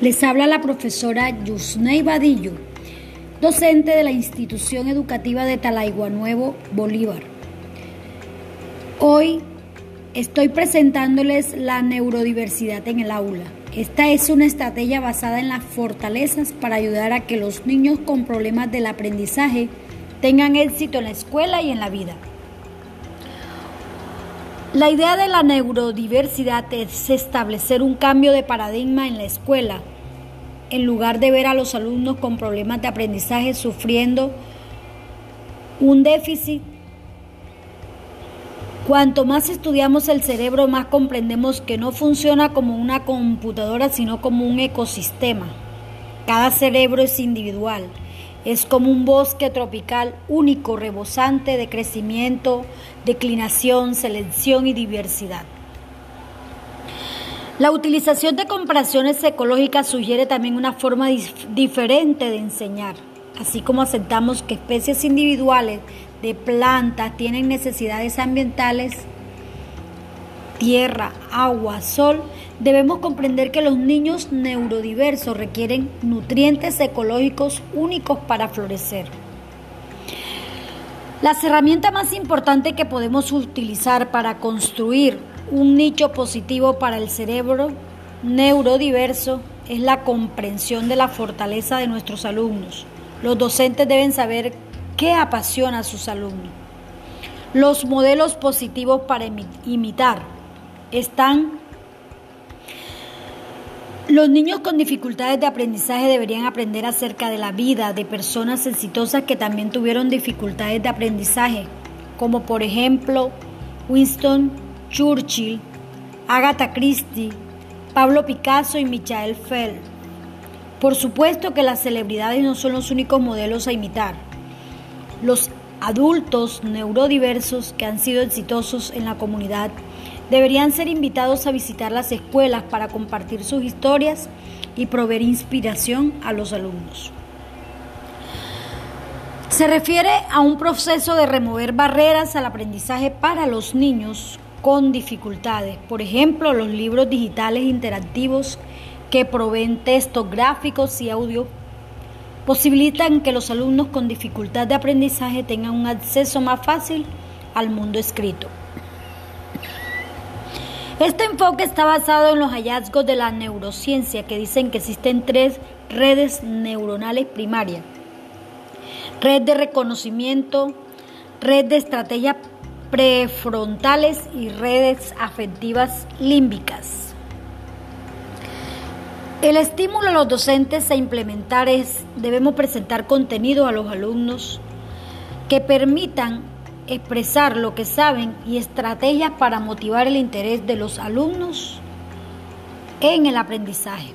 Les habla la profesora Yusnei Vadillo, docente de la institución educativa de Talaigua Nuevo, Bolívar. Hoy estoy presentándoles la neurodiversidad en el aula. Esta es una estrategia basada en las fortalezas para ayudar a que los niños con problemas del aprendizaje tengan éxito en la escuela y en la vida. La idea de la neurodiversidad es establecer un cambio de paradigma en la escuela. En lugar de ver a los alumnos con problemas de aprendizaje sufriendo un déficit, cuanto más estudiamos el cerebro, más comprendemos que no funciona como una computadora, sino como un ecosistema. Cada cerebro es individual es como un bosque tropical único, rebosante de crecimiento, declinación, selección y diversidad. La utilización de comparaciones ecológicas sugiere también una forma diferente de enseñar, así como aceptamos que especies individuales de plantas tienen necesidades ambientales, tierra, agua, sol, Debemos comprender que los niños neurodiversos requieren nutrientes ecológicos únicos para florecer. Las herramientas más importantes que podemos utilizar para construir un nicho positivo para el cerebro neurodiverso es la comprensión de la fortaleza de nuestros alumnos. Los docentes deben saber qué apasiona a sus alumnos. Los modelos positivos para imitar están los niños con dificultades de aprendizaje deberían aprender acerca de la vida de personas exitosas que también tuvieron dificultades de aprendizaje, como por ejemplo Winston Churchill, Agatha Christie, Pablo Picasso y Michael Feld. Por supuesto que las celebridades no son los únicos modelos a imitar. Los adultos neurodiversos que han sido exitosos en la comunidad Deberían ser invitados a visitar las escuelas para compartir sus historias y proveer inspiración a los alumnos. Se refiere a un proceso de remover barreras al aprendizaje para los niños con dificultades. Por ejemplo, los libros digitales interactivos que proveen textos gráficos y audio posibilitan que los alumnos con dificultad de aprendizaje tengan un acceso más fácil al mundo escrito. Este enfoque está basado en los hallazgos de la neurociencia que dicen que existen tres redes neuronales primarias. Red de reconocimiento, red de estrategias prefrontales y redes afectivas límbicas. El estímulo a los docentes a implementar es, debemos presentar contenido a los alumnos que permitan expresar lo que saben y estrategias para motivar el interés de los alumnos en el aprendizaje.